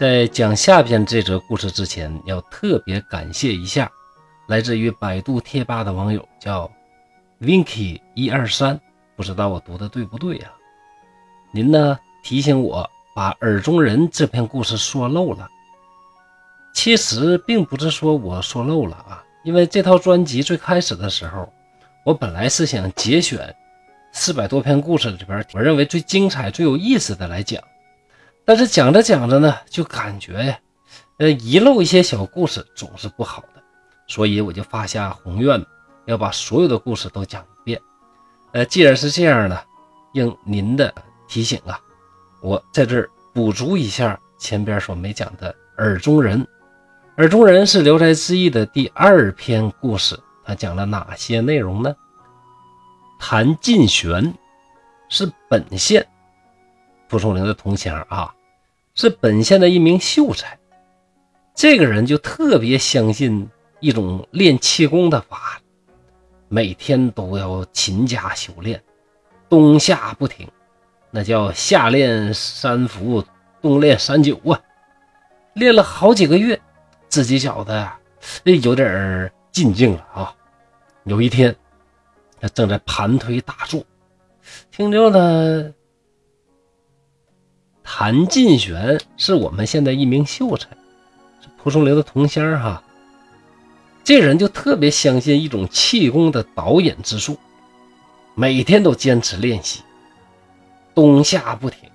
在讲下边这则故事之前，要特别感谢一下来自于百度贴吧的网友，叫 Winky 一二三，不知道我读的对不对呀？您呢提醒我把耳中人这篇故事说漏了。其实并不是说我说漏了啊，因为这套专辑最开始的时候，我本来是想节选四百多篇故事里边，我认为最精彩、最有意思的来讲。但是讲着讲着呢，就感觉呀，呃，遗漏一些小故事总是不好的，所以我就发下宏愿，要把所有的故事都讲一遍。呃，既然是这样呢，应您的提醒啊，我在这儿补足一下前边所没讲的耳中人。耳中人是《聊斋志异》的第二篇故事，它讲了哪些内容呢？谭进玄是本县蒲松龄的同乡啊。是本县的一名秀才，这个人就特别相信一种练气功的法，每天都要勤加修炼，冬夏不停，那叫夏练三伏，冬练三九啊，练了好几个月，自己觉得有点儿进境了啊。有一天，他正在盘腿打坐，听着呢。谭进玄是我们现在一名秀才，是蒲松龄的同乡哈。这人就特别相信一种气功的导引之术，每天都坚持练习，冬夏不停，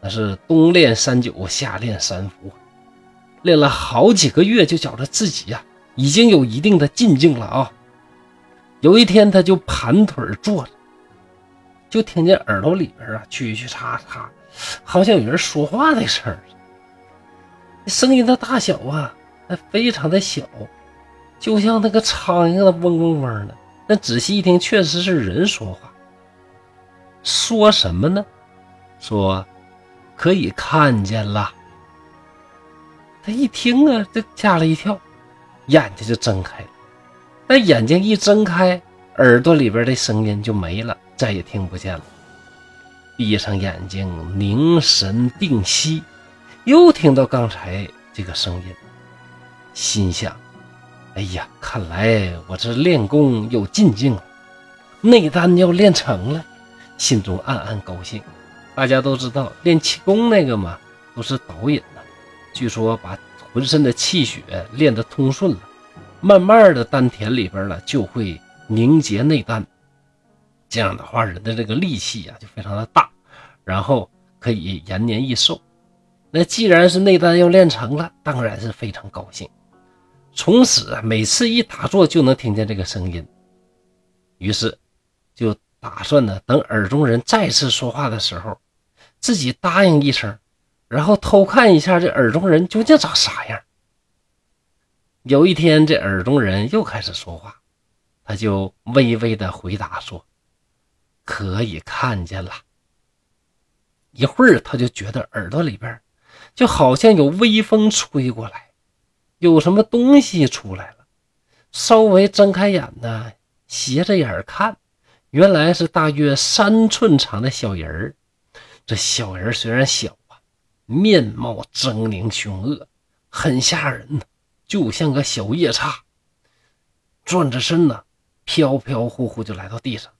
那是冬练三九，夏练三伏，练了好几个月，就觉得自己呀已经有一定的进境了啊。有一天，他就盘腿坐着，就听见耳朵里边啊蛐蛐叉叉。好像有人说话的声儿，声音的大小啊，还非常的小，就像那个苍蝇的嗡嗡嗡的。但仔细一听，确实是人说话。说什么呢？说可以看见了。他一听啊，就吓了一跳，眼睛就睁开了。但眼睛一睁开，耳朵里边的声音就没了，再也听不见了。闭上眼睛，凝神定息，又听到刚才这个声音，心想：“哎呀，看来我这练功有进境了，内丹要练成了。”心中暗暗高兴。大家都知道练气功那个嘛，都是导引的，据说把浑身的气血练得通顺了，慢慢的丹田里边呢就会凝结内丹。这样的话，人的这个力气呀就非常的大，然后可以延年益寿。那既然是内丹要练成了，当然是非常高兴。从此每次一打坐就能听见这个声音，于是就打算呢，等耳中人再次说话的时候，自己答应一声，然后偷看一下这耳中人究竟长啥样。有一天，这耳中人又开始说话，他就微微的回答说。可以看见了，一会儿他就觉得耳朵里边就好像有微风吹过来，有什么东西出来了。稍微睁开眼呢，斜着眼看，原来是大约三寸长的小人儿。这小人虽然小啊，面貌狰狞凶恶，很吓人呢，就像个小夜叉。转着身呢，飘飘忽忽就来到地上。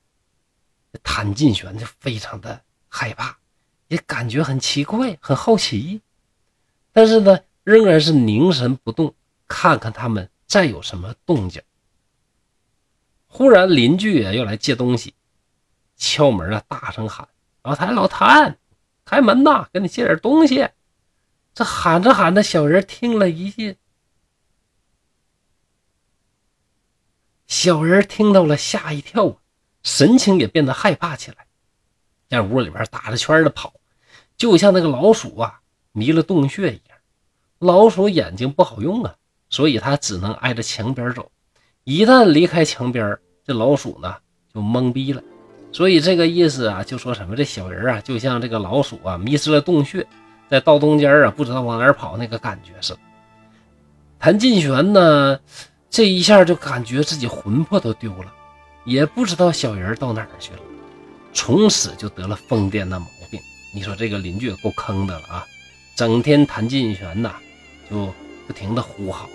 谭进玄就非常的害怕，也感觉很奇怪，很好奇，但是呢，仍然是凝神不动，看看他们再有什么动静。忽然邻居啊要来借东西，敲门啊，大声喊：“老谭，老谭，开门呐，给你借点东西。”这喊着喊着，小人听了一进，小人听到了，吓一跳啊。神情也变得害怕起来，在屋里边打着圈的跑，就像那个老鼠啊迷了洞穴一样。老鼠眼睛不好用啊，所以它只能挨着墙边走。一旦离开墙边，这老鼠呢就懵逼了。所以这个意思啊，就说什么这小人啊，就像这个老鼠啊迷失了洞穴，在道中间啊不知道往哪跑那个感觉似的。谭进玄呢，这一下就感觉自己魂魄都丢了。也不知道小人到哪儿去了，从此就得了疯癫的毛病。你说这个邻居也够坑的了啊！整天弹劲玄呐就不停的呼号，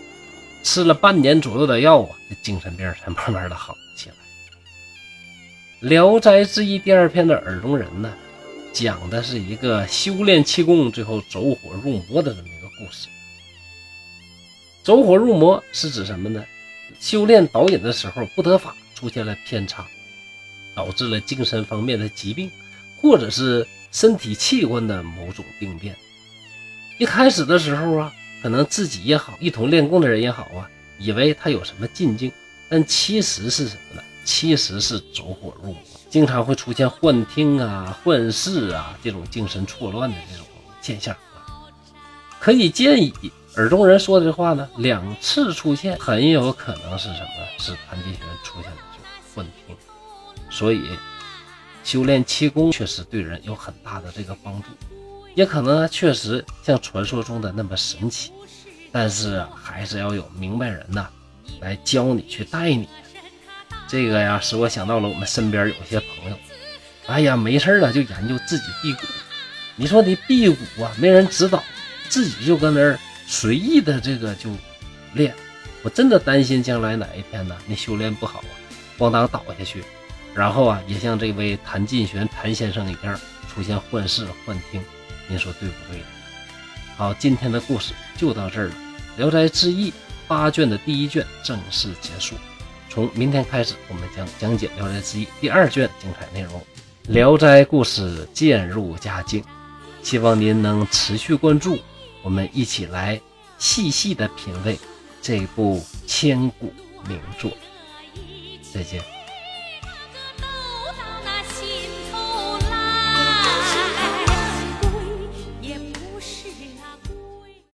吃了半年左右的药啊，这精神病才慢慢的好起来。《聊斋志异》第二篇的耳中人呢，讲的是一个修炼气功最后走火入魔的这么一个故事。走火入魔是指什么呢？修炼导引的时候不得法，出现了偏差，导致了精神方面的疾病，或者是身体器官的某种病变。一开始的时候啊，可能自己也好，一同练功的人也好啊，以为他有什么进境，但其实是什么呢？其实是走火入魔，经常会出现幻听啊、幻视啊这种精神错乱的这种现象。可以建议。耳中人说的话呢，两次出现很有可能是什么？是谭金玄出现的这种幻听，所以修炼气功确实对人有很大的这个帮助，也可能确实像传说中的那么神奇，但是还是要有明白人呐来教你去带你。这个呀，使我想到了我们身边有些朋友，哎呀，没事了就研究自己辟谷。你说你辟谷啊，没人指导，自己就搁那儿。随意的这个就练，我真的担心将来哪一天呢，你修炼不好啊，咣当倒下去，然后啊，也像这位谭进玄谭先生一样出现幻视幻听，您说对不对？好，今天的故事就到这儿了，《聊斋志异》八卷的第一卷正式结束，从明天开始，我们将讲解《聊斋志异》第二卷精彩内容，《聊斋故事》渐入佳境，希望您能持续关注。我们一起来细细的品味这部千古名作。再见。